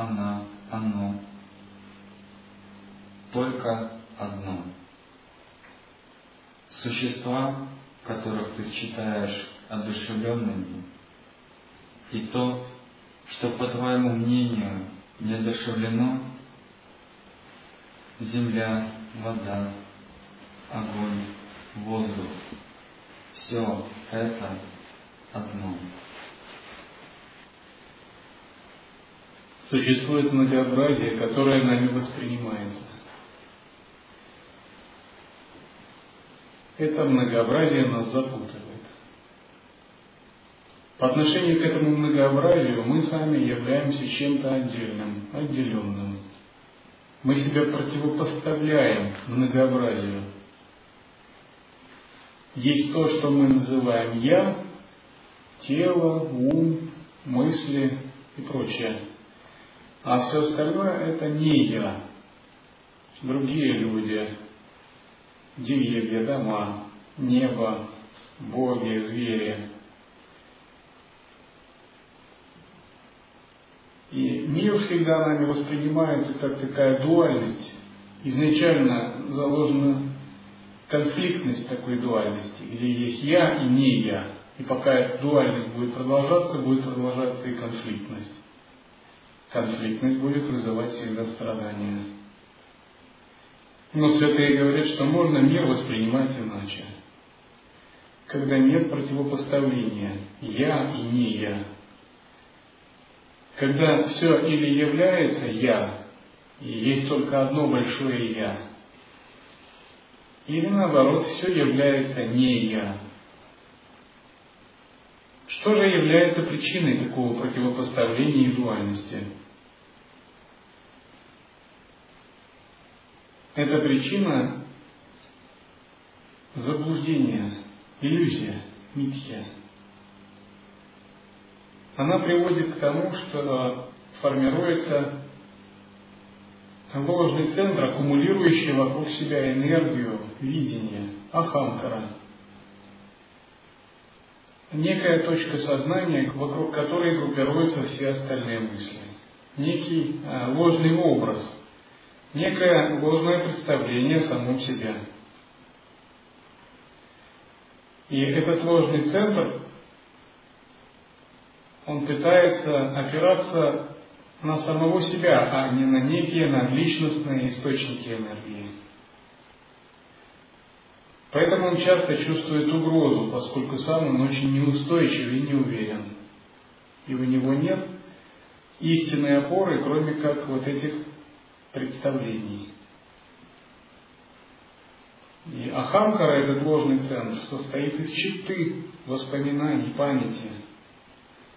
она, оно. Только одно. Существа, которых ты считаешь одушевленными, и то, что, по твоему мнению, не одушевлено, земля, вода, огонь, воздух, все это одно. Существует многообразие, которое нами воспринимается. Это многообразие нас запутывает. По отношению к этому многообразию мы сами являемся чем-то отдельным, отделенным. Мы себя противопоставляем многообразию. Есть то, что мы называем «я», тело, ум, мысли и прочее. А все остальное это не я. Другие люди, деревья, дома, небо, боги, звери. И мир всегда нами воспринимается как такая дуальность. Изначально заложена конфликтность такой дуальности, где есть я и не я. И пока эта дуальность будет продолжаться, будет продолжаться и конфликтность. Конфликтность будет вызывать всегда страдания. Но святые говорят, что можно мир воспринимать иначе. Когда нет противопоставления «я» и «не я». Когда все или является «я», и есть только одно большое «я», или наоборот, все является «не я». Что же является причиной такого противопоставления и дуальности? Это причина заблуждения, иллюзия, митья. Она приводит к тому, что формируется ложный центр, аккумулирующий вокруг себя энергию, видение, ахамкара. Некая точка сознания, вокруг которой группируются все остальные мысли. Некий э, ложный образ – некое ложное представление о самом себе. И этот ложный центр, он пытается опираться на самого себя, а не на некие надличностные источники энергии. Поэтому он часто чувствует угрозу, поскольку сам он очень неустойчив и не уверен. И у него нет истинной опоры, кроме как вот этих представлений. И Ахамкара, этот ложный центр, состоит из четы воспоминаний, памяти,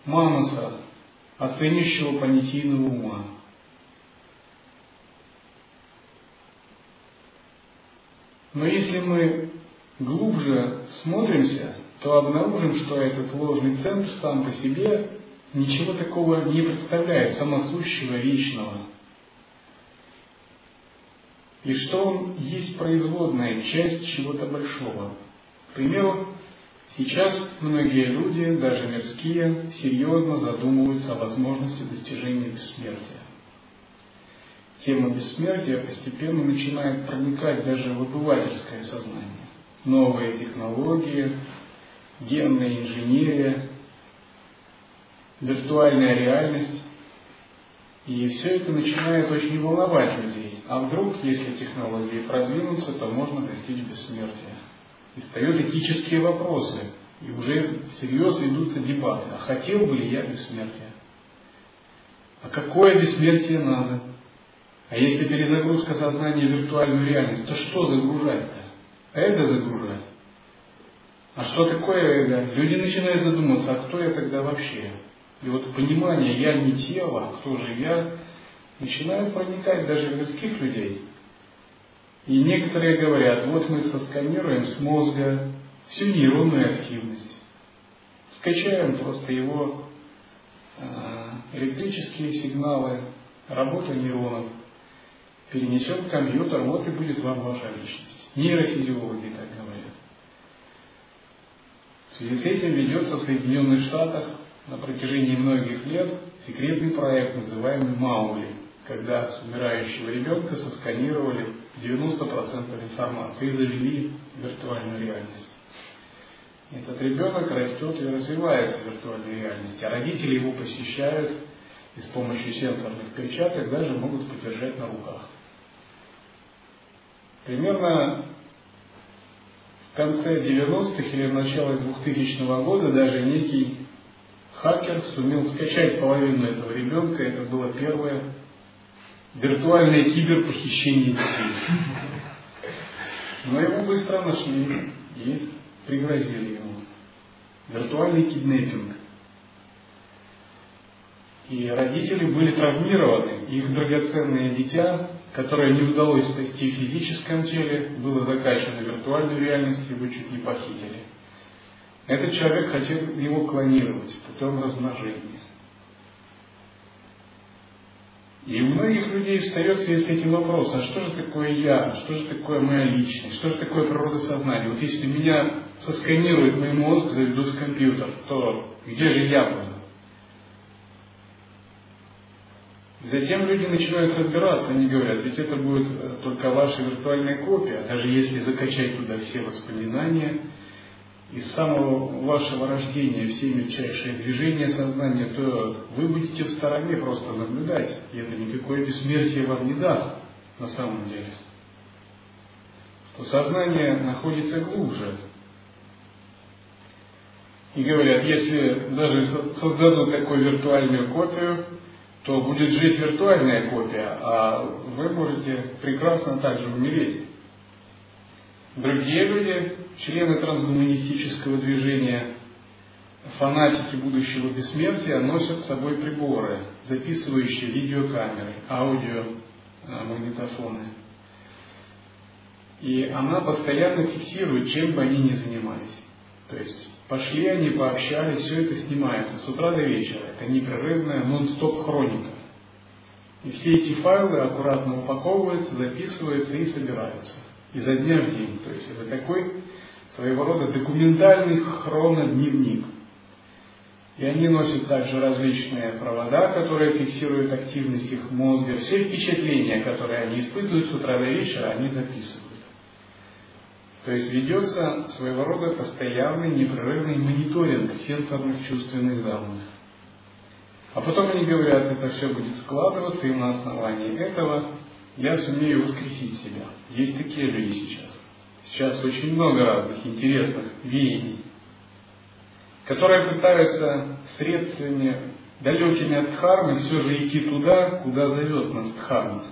мамаса, оценящего понятийного ума. Но если мы глубже смотримся, то обнаружим, что этот ложный центр сам по себе ничего такого не представляет, самосущего, вечного и что он есть производная часть чего-то большого. К примеру, сейчас многие люди, даже мирские, серьезно задумываются о возможности достижения бессмертия. Тема бессмертия постепенно начинает проникать даже в обывательское сознание. Новые технологии, генная инженерия, виртуальная реальность. И все это начинает очень волновать людей. А вдруг, если технологии продвинутся, то можно достичь бессмертия. И встают этические вопросы, и уже всерьез ведутся дебаты. А хотел бы ли я бессмертия? А какое бессмертие надо? А если перезагрузка сознания в виртуальную реальность, то что загружать-то? Эго загружать? А что такое эго? Люди начинают задумываться, а кто я тогда вообще? И вот понимание «я не тело, а кто же я?» Начинают проникать даже в мирских людей. И некоторые говорят, вот мы сосканируем с мозга всю нейронную активность, скачаем просто его электрические сигналы, работа нейронов перенесет в компьютер, вот и будет вам ваша личность. Нейрофизиологи так говорят. В связи с этим ведется в Соединенных Штатах на протяжении многих лет секретный проект, называемый Маули, когда с умирающего ребенка сосканировали 90% информации и завели виртуальную реальность. Этот ребенок растет и развивается в виртуальной реальности, а родители его посещают и с помощью сенсорных перчаток даже могут подержать на руках. Примерно в конце 90-х или в начале 2000 года даже некий хакер сумел скачать половину этого ребенка. Это было первое виртуальное киберпохищение детей. Но его быстро нашли и пригрозили ему. Виртуальный киднеппинг. И родители были травмированы, их драгоценное дитя, которое не удалось спасти в физическом теле, было закачано в виртуальную реальность, его чуть не похитили. Этот человек хотел его клонировать путем размножения. И у многих людей связи с этим вопрос, а что же такое я, что же такое моя личность, что же такое природа сознания? Вот если меня сосканирует мой мозг, заведут в компьютер, то где же я буду? Затем люди начинают разбираться, они говорят, ведь это будет э, только ваша виртуальная копия, даже если закачать туда все воспоминания, из самого вашего рождения все мельчайшие движения сознания, то вы будете в стороне просто наблюдать, и это никакое бессмертие вам не даст на самом деле. То сознание находится глубже. И говорят, если даже создадут такую виртуальную копию, то будет жить виртуальная копия, а вы можете прекрасно также умереть. Другие люди, члены трансгуманистического движения, фанатики будущего бессмертия, носят с собой приборы, записывающие видеокамеры, аудио, а, магнитофоны. И она постоянно фиксирует, чем бы они ни занимались. То есть пошли они, пообщались, все это снимается с утра до вечера. Это непрерывная нон-стоп хроника. И все эти файлы аккуратно упаковываются, записываются и собираются. Изо дня в день. То есть это такой своего рода документальный хронодневник. И они носят также различные провода, которые фиксируют активность их мозга. Все впечатления, которые они испытывают с утра до вечера, они записывают. То есть ведется своего рода постоянный непрерывный мониторинг сенсорных чувственных данных. А потом они говорят, это все будет складываться, и на основании этого я сумею воскресить себя. Есть такие люди сейчас. Сейчас очень много разных интересных веяний, которые пытаются средствами, далекими от дхармы, все же идти туда, куда зовет нас дхарма.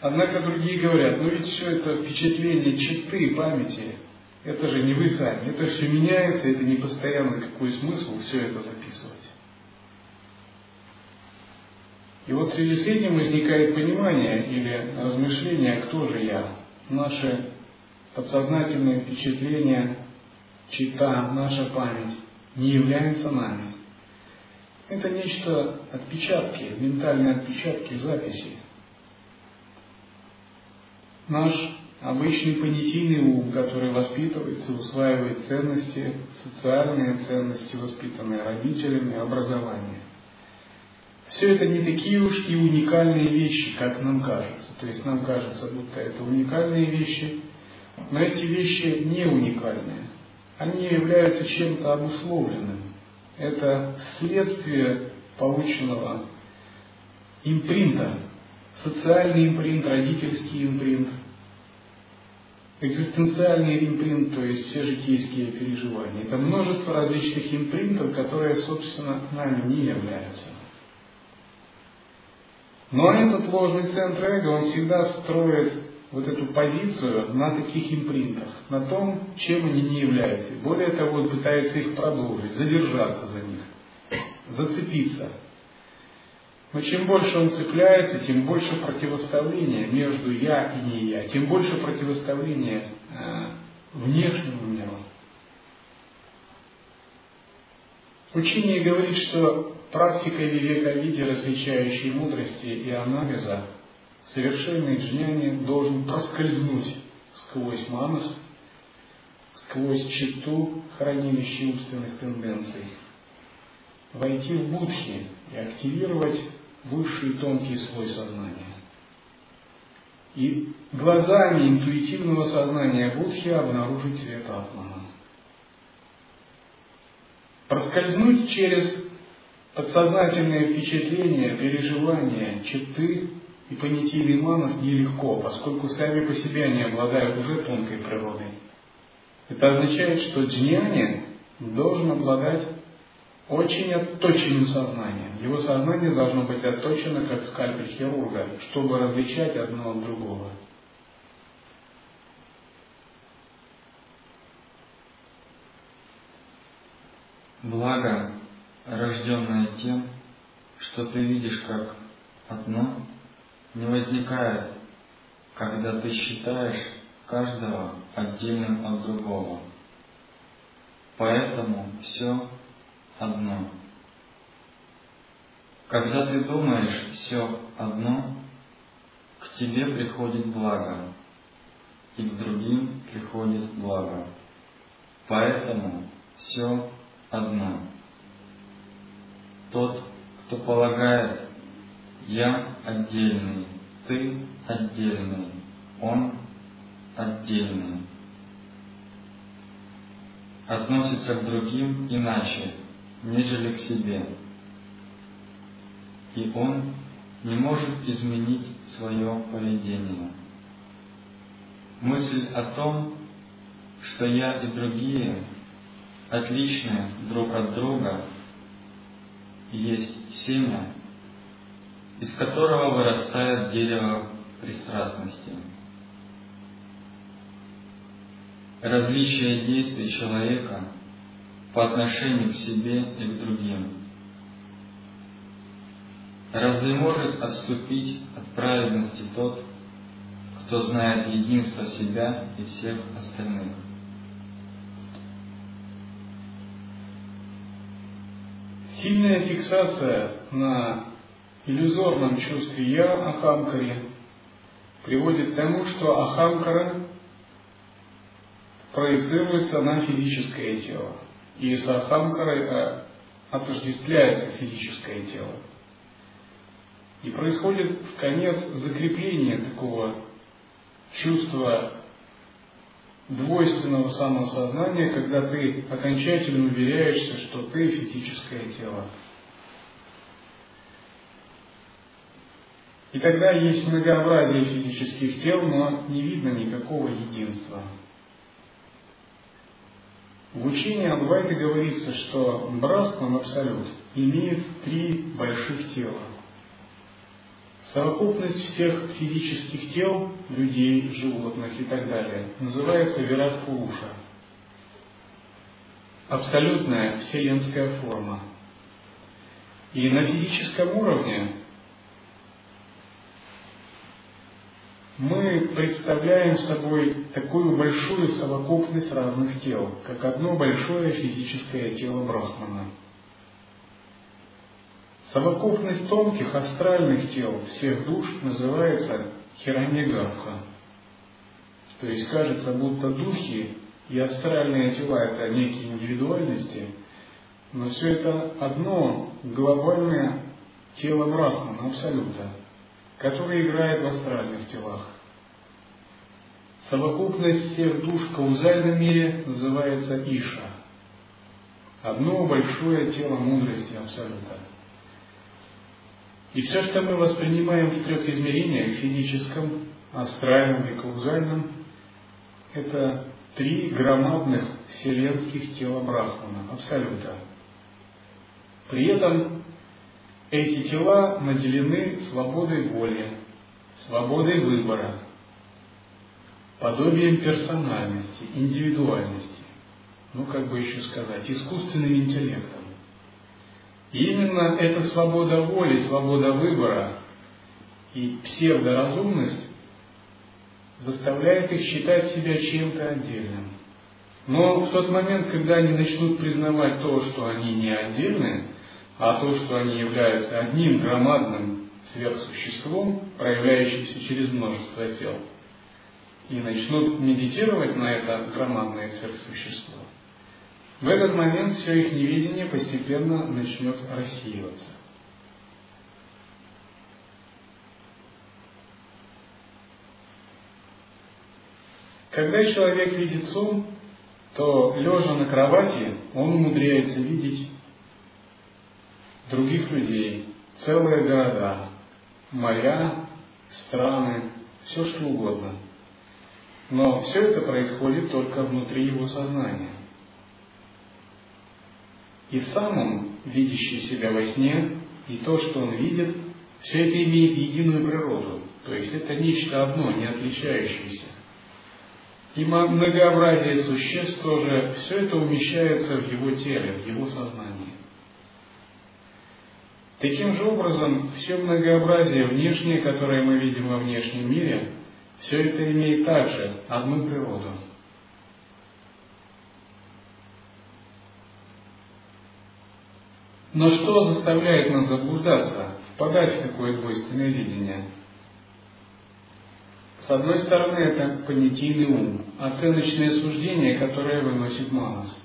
Однако другие говорят, ну ведь все это впечатление читы, памяти, это же не вы сами, это все меняется, это не постоянно какой смысл все это записывать. И вот в связи с этим возникает понимание или размышление, кто же я, наше подсознательное впечатление, чита, наша память не является нами. Это нечто отпечатки, ментальные отпечатки, записи, наш обычный понятийный ум, который воспитывается, усваивает ценности, социальные ценности, воспитанные родителями, образование. Все это не такие уж и уникальные вещи, как нам кажется. То есть нам кажется, будто это уникальные вещи, но эти вещи не уникальные. Они являются чем-то обусловленным. Это следствие полученного импринта, социальный импринт, родительский импринт, экзистенциальный импринт, то есть все житейские переживания. Это множество различных импринтов, которые, собственно, нами не являются. Но этот ложный центр эго, он всегда строит вот эту позицию на таких импринтах, на том, чем они не являются. Более того, он пытается их продолжить, задержаться за них, зацепиться, но чем больше он цепляется, тем больше противоставления между я и не я, тем больше противоставления э, внешнему миру. Учение говорит, что практика вивека-виде, различающей мудрости и анализа, совершенный джняни должен проскользнуть сквозь манас, сквозь читу, хранилище умственных тенденций, войти в будхи и активировать высший тонкий слой сознания. И глазами интуитивного сознания Будхи обнаружить свет Атмана. Проскользнуть через подсознательные впечатления, переживания, читы и понятийный манас нелегко, поскольку сами по себе они обладают уже тонкой природой. Это означает, что джняни должен обладать очень отточенным сознанием. Его сознание должно быть отточено, как скальпель хирурга, чтобы различать одно от другого. Благо, рожденное тем, что ты видишь как одно, не возникает, когда ты считаешь каждого отдельным от другого. Поэтому все одно. Когда ты думаешь все одно, к тебе приходит благо, и к другим приходит благо. Поэтому все одно. Тот, кто полагает, я отдельный, ты отдельный, он отдельный, относится к другим иначе, нежели к себе. И он не может изменить свое поведение. Мысль о том, что я и другие отличны друг от друга, есть семя, из которого вырастает дерево пристрастности. Различие действий человека – по отношению к себе и к другим. Разве может отступить от праведности тот, кто знает единство себя и всех остальных? Сильная фиксация на иллюзорном чувстве «я» Ахамкаре приводит к тому, что Ахамкара проецируется на физическое тело и с Ахамкарой э, отождествляется физическое тело. И происходит в конец закрепление такого чувства двойственного самосознания, когда ты окончательно уверяешься, что ты физическое тело. И тогда есть многообразие физических тел, но не видно никакого единства. В учении Адвайты говорится, что Брахман Абсолют имеет три больших тела. Совокупность всех физических тел, людей, животных и так далее, называется Вират Пуруша. Абсолютная вселенская форма. И на физическом уровне мы представляем собой такую большую совокупность разных тел, как одно большое физическое тело Брахмана. Совокупность тонких астральных тел всех душ называется Хираньягарха. То есть кажется, будто духи и астральные тела – это некие индивидуальности, но все это одно глобальное тело Брахмана, абсолютно который играет в астральных телах. Совокупность всех душ в каузальном мире называется Иша. Одно большое тело мудрости Абсолюта. И все, что мы воспринимаем в трех измерениях, физическом, астральном и каузальном, это три громадных вселенских тела Брахмана, Абсолюта. При этом эти тела наделены свободой воли, свободой выбора, подобием персональности, индивидуальности, ну как бы еще сказать, искусственным интеллектом. Именно эта свобода воли, свобода выбора и псевдоразумность заставляет их считать себя чем-то отдельным. Но в тот момент, когда они начнут признавать то, что они не отдельны, а то, что они являются одним громадным сверхсуществом, проявляющимся через множество тел, и начнут медитировать на это громадное сверхсущество, в этот момент все их невидение постепенно начнет рассеиваться. Когда человек видит сон, то лежа на кровати, он умудряется видеть других людей, целые города, моря, страны, все что угодно. Но все это происходит только внутри его сознания. И сам он, видящий себя во сне, и то, что он видит, все это имеет единую природу. То есть это нечто одно, не отличающееся. И многообразие существ тоже, все это умещается в его теле, в его сознании. Таким же образом, все многообразие внешнее, которое мы видим во внешнем мире, все это имеет также одну природу. Но что заставляет нас заблуждаться, впадать в такое двойственное видение? С одной стороны, это понятийный ум, оценочное суждение, которое выносит манас.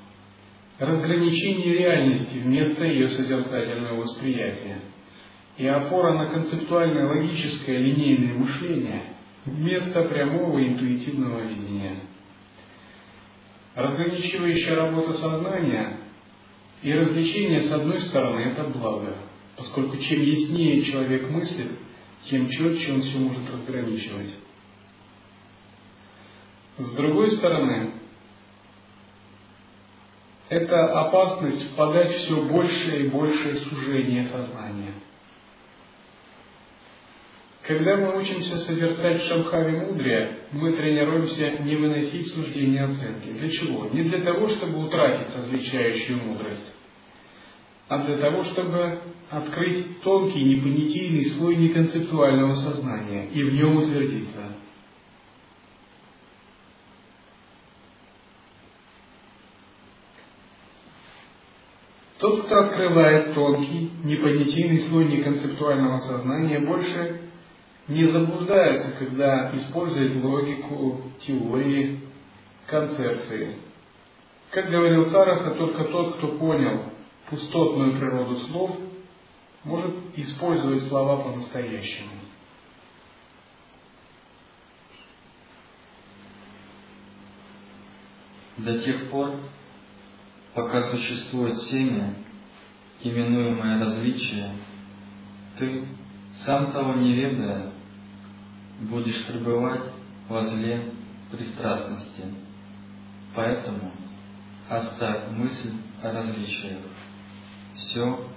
Разграничение реальности вместо ее созерцательного восприятия. И опора на концептуальное логическое линейное мышление вместо прямого интуитивного видения. Разграничивающая работа сознания и развлечение, с одной стороны, это благо, поскольку чем яснее человек мыслит, тем четче он все может разграничивать. С другой стороны, это опасность впадать все большее и большее сужение сознания. Когда мы учимся созерцать в Шамхаве мудрее, мы тренируемся не выносить суждения оценки. Для чего? Не для того, чтобы утратить различающую мудрость, а для того, чтобы открыть тонкий, непонятийный слой неконцептуального сознания и в нем утвердиться. Тот, кто открывает тонкий, непонятийный слой неконцептуального сознания, больше не заблуждается, когда использует логику, теории, концепции. Как говорил Сараха, только тот, кто понял пустотную природу слов, может использовать слова по-настоящему. До тех пор, пока существует семя, именуемое различие, ты, сам того не ведая, будешь пребывать возле пристрастности. Поэтому оставь мысль о различиях. Все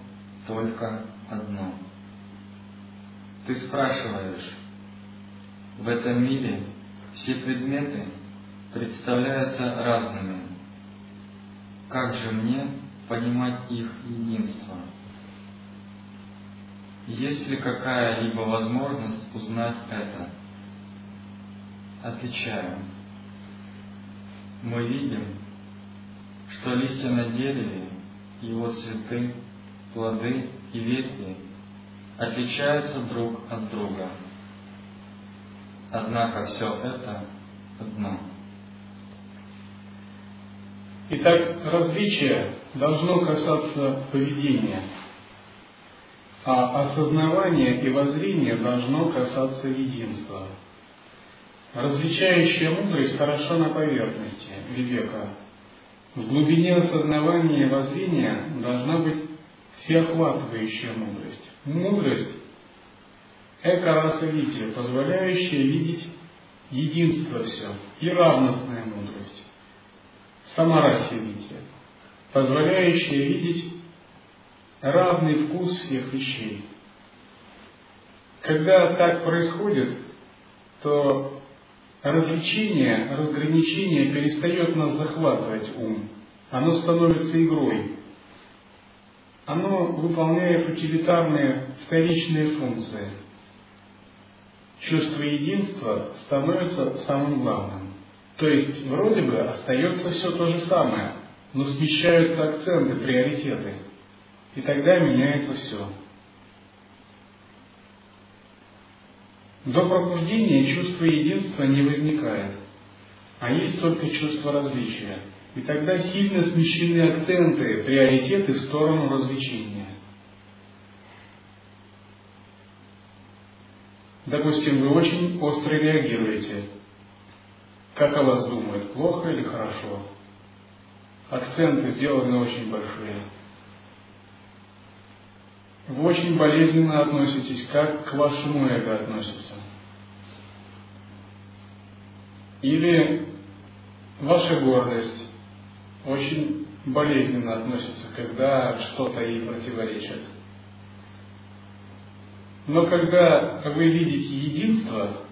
только одно. Ты спрашиваешь, в этом мире все предметы представляются разными. Как же мне понимать их единство? Есть ли какая-либо возможность узнать это? Отвечаю. Мы видим, что листья на дереве, его цветы, плоды и ветви отличаются друг от друга. Однако все это одно. Итак, различие должно касаться поведения – а осознавание и воззрение должно касаться единства. Различающая мудрость хороша на поверхности вивека. В глубине осознавания и воззрения должна быть всеохватывающая мудрость. Мудрость – эко-расовитие, позволяющая видеть единство все, и равностная мудрость. Самарасивитие, позволяющая видеть равный вкус всех вещей. Когда так происходит, то развлечение, разграничение перестает нас захватывать ум. Оно становится игрой. Оно выполняет утилитарные вторичные функции. Чувство единства становится самым главным. То есть вроде бы остается все то же самое, но смещаются акценты, приоритеты. И тогда меняется все. До пробуждения чувство единства не возникает, а есть только чувство различия. И тогда сильно смещены акценты, приоритеты в сторону развлечения. Допустим, вы очень остро реагируете. Как о вас думают, плохо или хорошо? Акценты сделаны очень большие. Вы очень болезненно относитесь, как к вашему эго относится. Или ваша гордость очень болезненно относится, когда что-то ей противоречит. Но когда вы видите единство,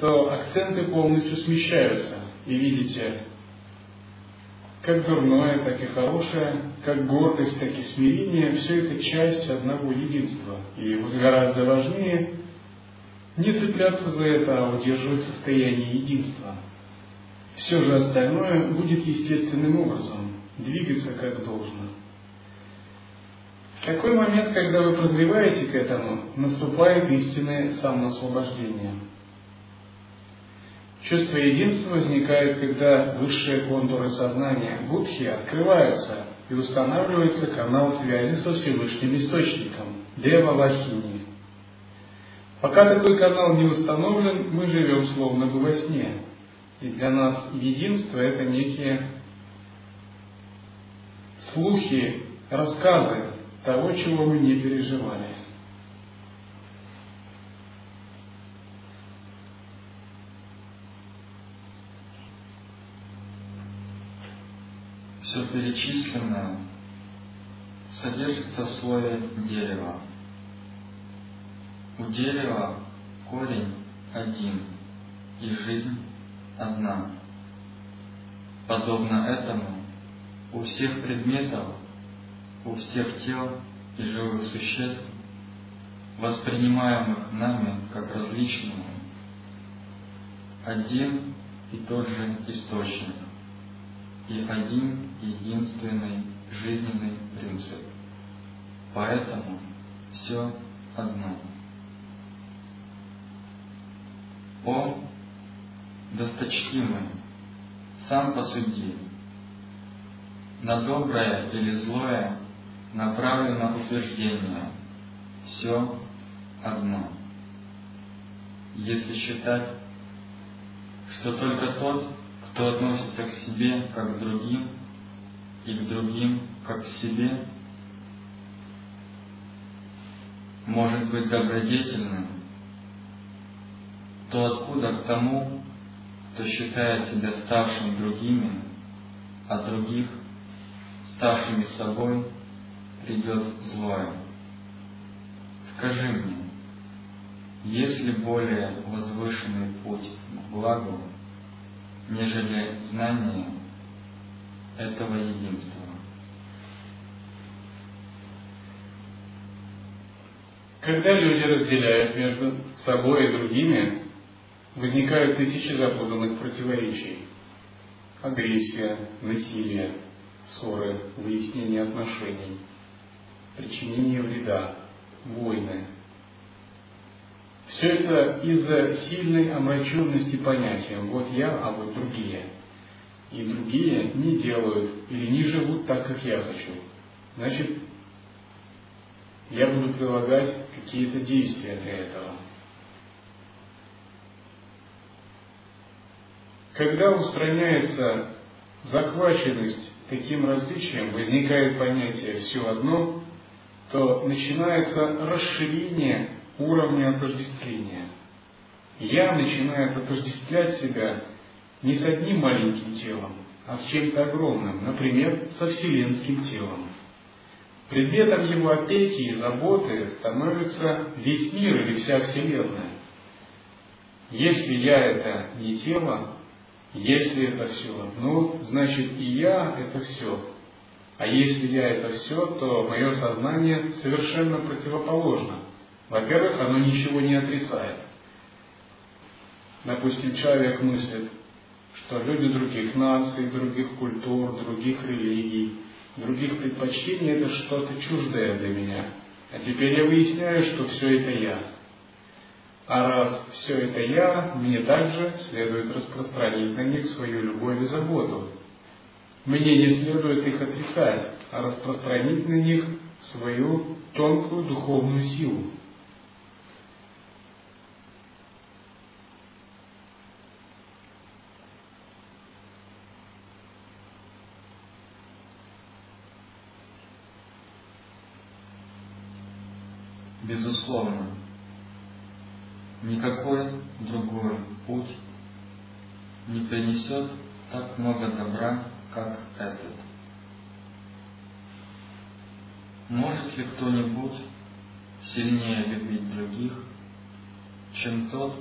то акценты полностью смещаются, и видите как дурное, так и хорошее, как гордость, так и смирение, все это часть одного единства. И вот гораздо важнее не цепляться за это, а удерживать состояние единства. Все же остальное будет естественным образом, двигаться как должно. В такой момент, когда вы прозреваете к этому, наступает истинное самоосвобождение. Чувство единства возникает, когда высшие контуры сознания будхи открываются и устанавливается канал связи со Всевышним Источником, Дева Вахини. Пока такой канал не установлен, мы живем словно бы во сне. И для нас единство – это некие слухи, рассказы, того, чего мы не переживали. Все перечисленное содержится в слове дерева. У дерева корень один и жизнь одна. Подобно этому у всех предметов у всех тел и живых существ, воспринимаемых нами как различные, один и тот же источник и один единственный жизненный принцип. Поэтому все одно. О, досточтимый, сам посуди, на доброе или злое направлено утверждение «все одно». Если считать, что только тот, кто относится к себе как к другим, и к другим как к себе, может быть добродетельным, то откуда к тому, кто считает себя старшим другими, а других старшими собой, придет злое. Скажи мне, есть ли более возвышенный путь к благу, нежели знание этого единства? Когда люди разделяют между собой и другими, возникают тысячи запутанных противоречий. Агрессия, насилие, ссоры, выяснение отношений – причинение вреда, войны. Все это из-за сильной омраченности понятием «вот я, а вот другие». И другие не делают или не живут так, как я хочу. Значит, я буду прилагать какие-то действия для этого. Когда устраняется захваченность таким различием, возникает понятие «все одно», то начинается расширение уровня отождествления. Я начинаю отождествлять себя не с одним маленьким телом, а с чем-то огромным, например, со вселенским телом. Предметом его опеки и заботы становится весь мир или вся Вселенная. Если я это не тело, если это все, ну, значит и я это все. А если я это все, то мое сознание совершенно противоположно. Во-первых, оно ничего не отрицает. Допустим, человек мыслит, что люди других наций, других культур, других религий, других предпочтений – это что-то чуждое для меня. А теперь я выясняю, что все это я. А раз все это я, мне также следует распространить на них свою любовь и заботу. Мне не следует их отрицать, а распространить на них свою тонкую духовную силу. Безусловно, никакой другой путь не принесет так много добра, как этот. Может ли кто-нибудь сильнее любить других, чем тот,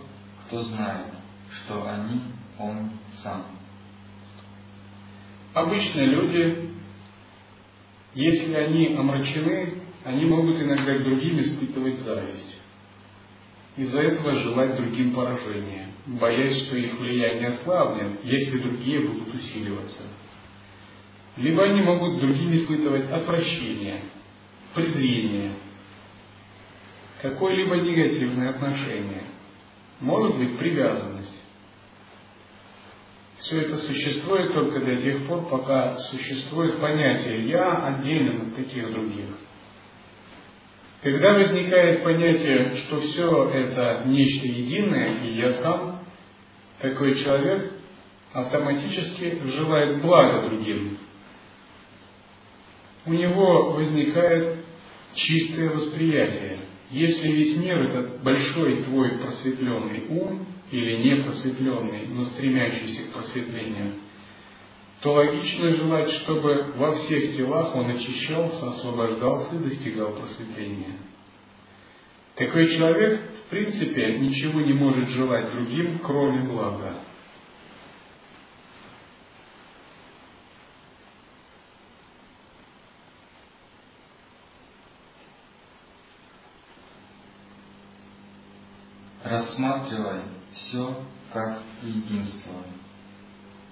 кто знает, что они он сам? Обычно люди, если они омрачены, они могут иногда другим испытывать зависть. Из-за этого желать другим поражения, боясь, что их влияние ослабнет, если другие будут усиливаться. Либо они могут другим испытывать отвращение, презрение, какое-либо негативное отношение, может быть привязанность. Все это существует только до тех пор, пока существует понятие «я» отдельно от таких других. Когда возникает понятие, что все это нечто единое, и я сам, такой человек автоматически желает блага другим, у него возникает чистое восприятие. Если весь мир это большой твой просветленный ум или непросветленный, но стремящийся к просветлению, то логично желать, чтобы во всех телах он очищался, освобождался и достигал просветления. Такой человек, в принципе, ничего не может желать другим, кроме блага. рассматривай все как единство.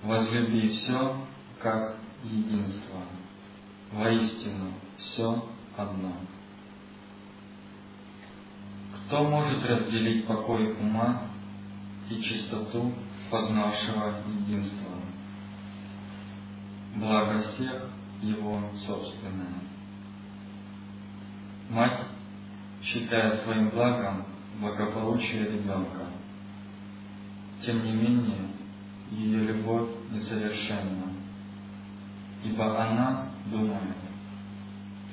Возлюби все как единство. Воистину все одно. Кто может разделить покой ума и чистоту познавшего единства? Благо всех его собственное. Мать, считая своим благом благополучие ребенка. Тем не менее, ее любовь несовершенна, ибо она думает,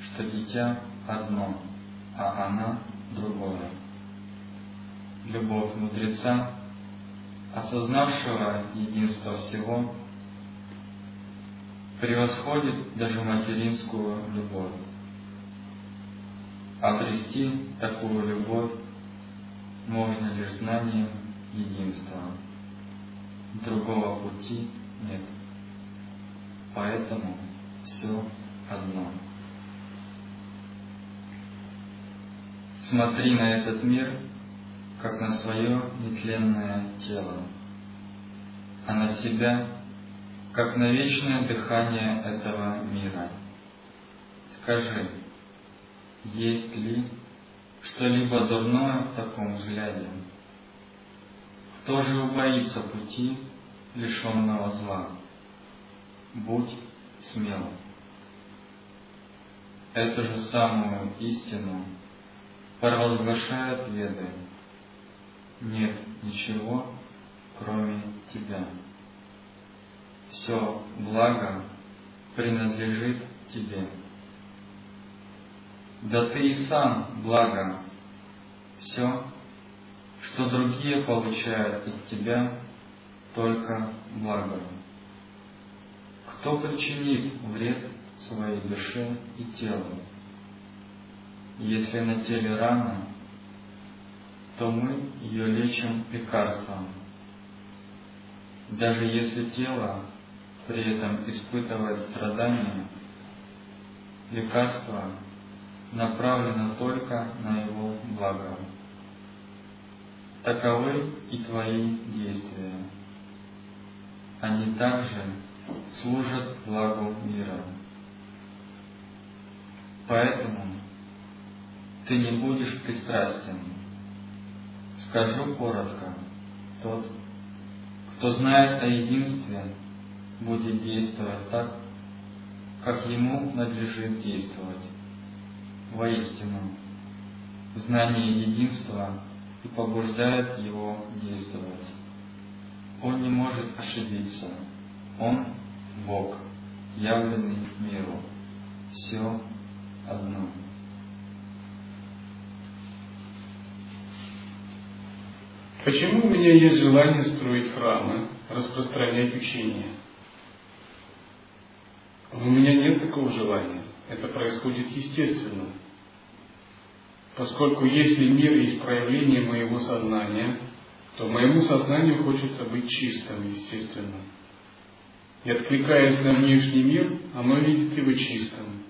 что дитя одно, а она другое. Любовь мудреца, осознавшего единство всего, превосходит даже материнскую любовь. Обрести такую любовь можно лишь знанием единства. Другого пути нет. Поэтому все одно. Смотри на этот мир, как на свое нетленное тело, а на себя, как на вечное дыхание этого мира. Скажи, есть ли что-либо дурное в таком взгляде? Кто же убоится пути, лишенного зла? Будь смел. Эту же самую истину провозглашают Веды. Нет ничего, кроме Тебя. Все благо принадлежит Тебе. Да Ты и сам благо. Все, что другие получают от Тебя, только благо. Кто причинит вред своей душе и телу? Если на теле рана, то мы ее лечим лекарством. Даже если тело при этом испытывает страдания, лекарство направлено только на его благо. таковы и твои действия. Они также служат благу мира. Поэтому ты не будешь пристрастен. Скажу коротко, тот, кто знает о единстве, будет действовать так, как ему надлежит действовать. Воистину, знание единства и побуждает его действовать. Он не может ошибиться. Он – Бог, явленный миру. Все одно. Почему у меня есть желание строить храмы, распространять учения? У меня нет такого желания. Это происходит естественно. Поскольку если мир есть проявление моего сознания, то моему сознанию хочется быть чистым, естественно. И откликаясь на внешний мир, оно видит его чистым.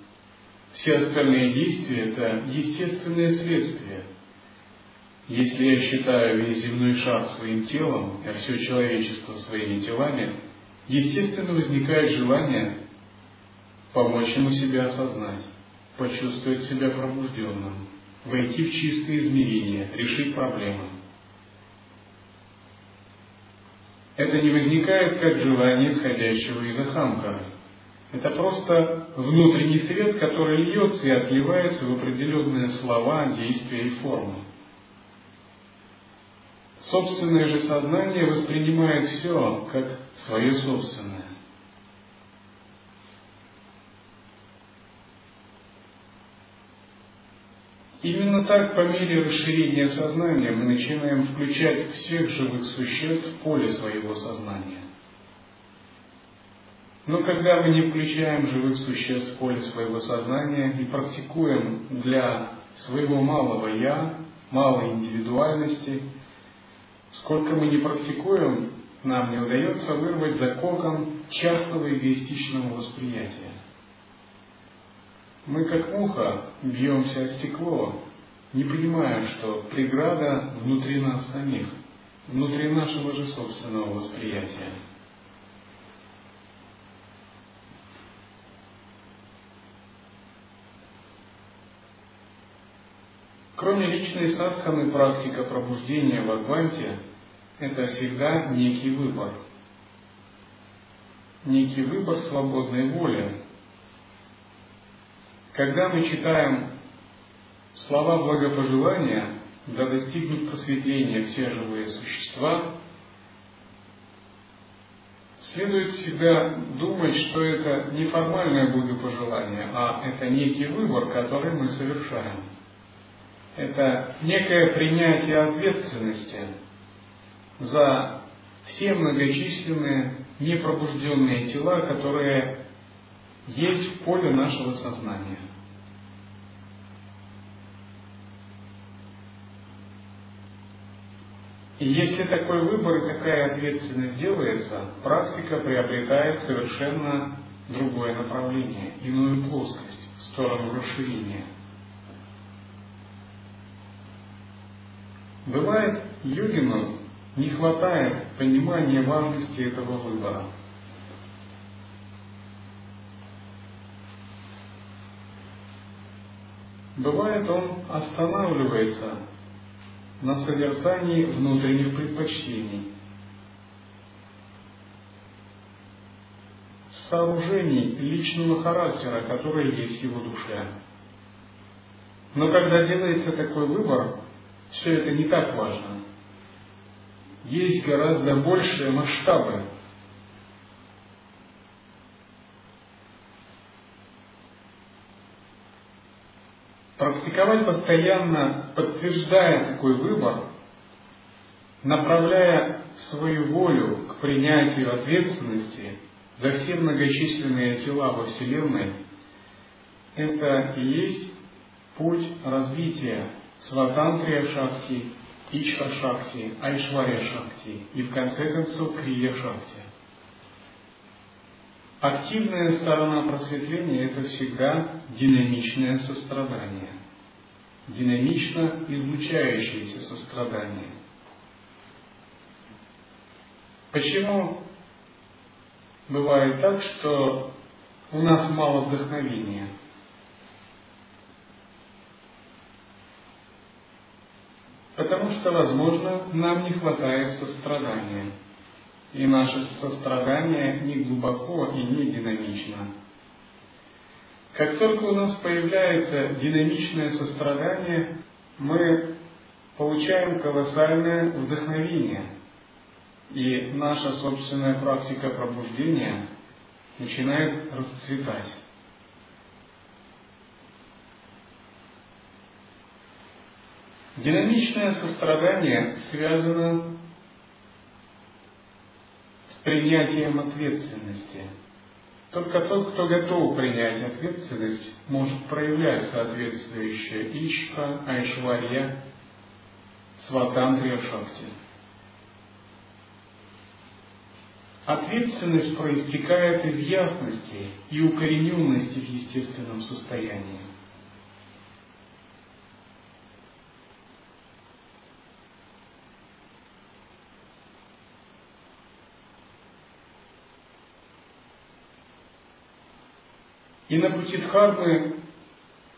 Все остальные действия – это естественное следствие. Если я считаю весь земной шар своим телом, а все человечество своими телами, естественно возникает желание помочь ему себя осознать, почувствовать себя пробужденным, войти в чистые измерения, решить проблемы. Это не возникает как желание исходящего из Ахамкара. Это просто внутренний свет, который льется и отливается в определенные слова, действия и формы. Собственное же сознание воспринимает все как свое собственное. Именно так, по мере расширения сознания, мы начинаем включать всех живых существ в поле своего сознания. Но когда мы не включаем живых существ в поле своего сознания и практикуем для своего малого «я», малой индивидуальности, сколько мы не практикуем, нам не удается вырвать за кокон частного эгоистичного восприятия. Мы, как муха, бьемся о стекло, не понимая, что преграда внутри нас самих, внутри нашего же собственного восприятия. Кроме личной садханы, практика пробуждения в Адванте – это всегда некий выбор. Некий выбор свободной воли, когда мы читаем слова благопожелания, да достигнут просветления все живые существа, следует всегда думать, что это не формальное благопожелание, а это некий выбор, который мы совершаем. Это некое принятие ответственности за все многочисленные непробужденные тела, которые есть в поле нашего сознания. И если такой выбор и такая ответственность делается, практика приобретает совершенно другое направление, иную плоскость, в сторону расширения. Бывает, йогину не хватает понимания важности этого выбора – Бывает, он останавливается на созерцании внутренних предпочтений, сооружений личного характера, которые есть в его душе. Но когда делается такой выбор, все это не так важно. Есть гораздо большие масштабы практиковать постоянно, подтверждая такой выбор, направляя свою волю к принятию ответственности за все многочисленные тела во Вселенной, это и есть путь развития Сватантрия Шакти, Ичха Шакти, Айшвария Шакти и в конце концов Крия Шакти. Активная сторона просветления – это всегда динамичное сострадание, динамично излучающееся сострадание. Почему бывает так, что у нас мало вдохновения? Потому что, возможно, нам не хватает сострадания. И наше сострадание не глубоко и не динамично. Как только у нас появляется динамичное сострадание, мы получаем колоссальное вдохновение. И наша собственная практика пробуждения начинает расцветать. Динамичное сострадание связано с принятием ответственности. Только тот, кто готов принять ответственность, может проявлять соответствующее ишка, айшварья, сватантрия шакти. Ответственность проистекает из ясности и укорененности в естественном состоянии. И на пути Дхармы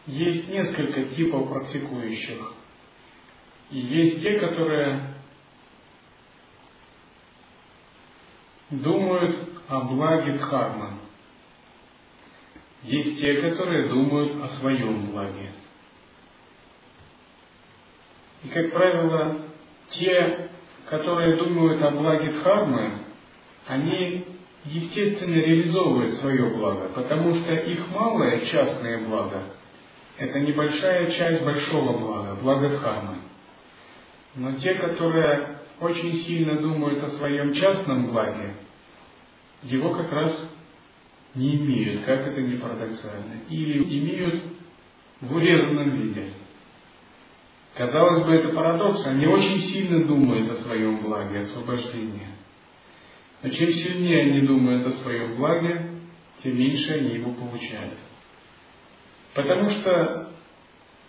есть несколько типов практикующих. И есть те, которые думают о благе Дхармы. Есть те, которые думают о своем благе. И, как правило, те, которые думают о благе Дхармы, они естественно реализовывают свое благо, потому что их малое частное благо – это небольшая часть большого блага, блага Дхармы. Но те, которые очень сильно думают о своем частном благе, его как раз не имеют, как это не парадоксально, или имеют в урезанном виде. Казалось бы, это парадокс, они очень сильно думают о своем благе, освобождении. Но чем сильнее они думают о своем благе, тем меньше они его получают. Потому что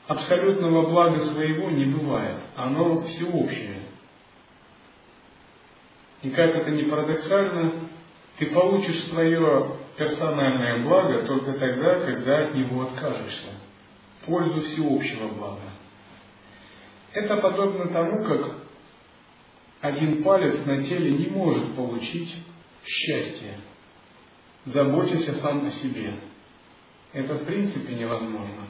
абсолютного блага своего не бывает. Оно всеобщее. И как это ни парадоксально, ты получишь свое персональное благо только тогда, когда от него откажешься. Пользу всеобщего блага. Это подобно тому, как один палец на теле не может получить счастье, заботясь сам о себе. Это в принципе невозможно.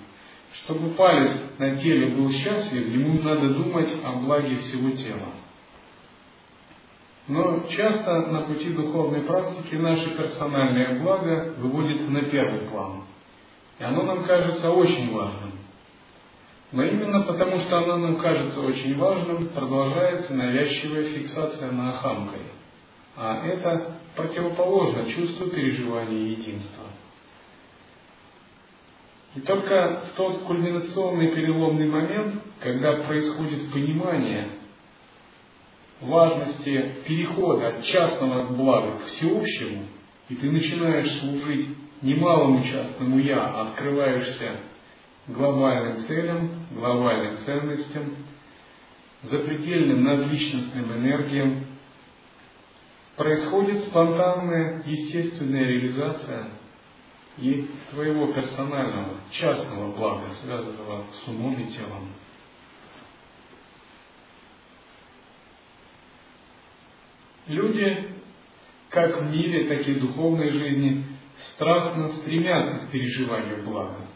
Чтобы палец на теле был счастлив, ему надо думать о благе всего тела. Но часто на пути духовной практики наше персональное благо выводится на первый план. И оно нам кажется очень важным. Но именно потому, что оно нам кажется очень важным, продолжается навязчивая фиксация на ахамкой. А это противоположно чувству переживания единства. И только в тот кульминационный переломный момент, когда происходит понимание важности перехода от частного блага к всеобщему, и ты начинаешь служить не малому частному «я», а открываешься глобальным целям, глобальным ценностям, запредельным надличностным энергиям, происходит спонтанная, естественная реализация и твоего персонального, частного блага, связанного с умом и телом. Люди, как в мире, так и в духовной жизни, страстно стремятся к переживанию блага.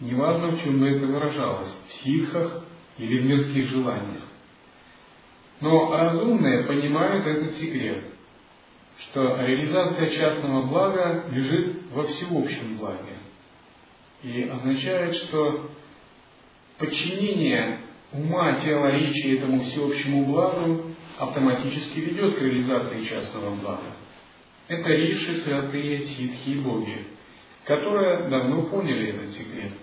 Неважно, в чем бы это выражалось, в ситхах или в мирских желаниях. Но разумные понимают этот секрет, что реализация частного блага лежит во всеобщем благе. И означает, что подчинение ума, тела, речи этому всеобщему благу автоматически ведет к реализации частного блага. Это риши, святые, ситхи и боги, которые давно поняли этот секрет –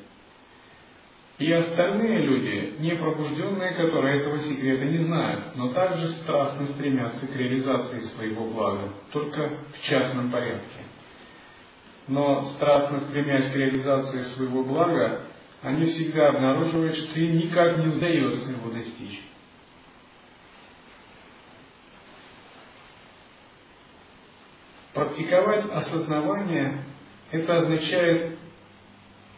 и остальные люди, не пробужденные, которые этого секрета не знают, но также страстно стремятся к реализации своего блага, только в частном порядке. Но страстно стремясь к реализации своего блага, они всегда обнаруживают, что им никак не удается его достичь. Практиковать осознавание – это означает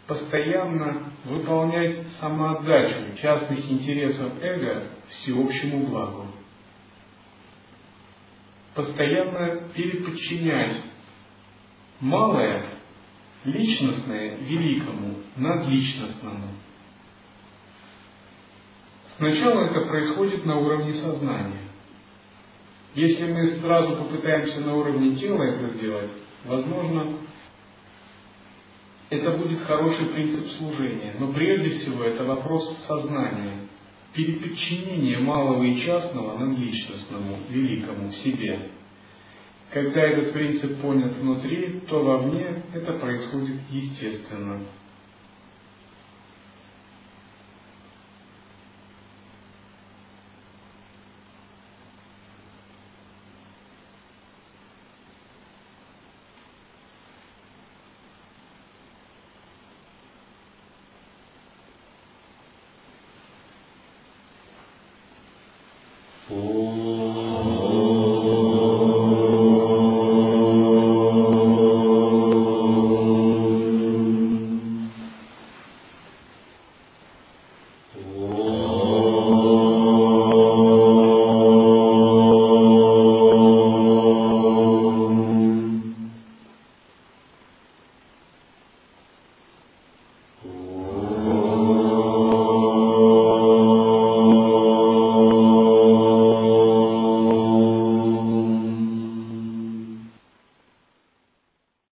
постоянно выполнять самоотдачу частных интересов эго всеобщему благу. Постоянно переподчинять малое, личностное великому, надличностному. Сначала это происходит на уровне сознания. Если мы сразу попытаемся на уровне тела это сделать, возможно, это будет хороший принцип служения. Но прежде всего это вопрос сознания, переподчинение малого и частного надличностному, великому, себе. Когда этот принцип понят внутри, то вовне это происходит естественно.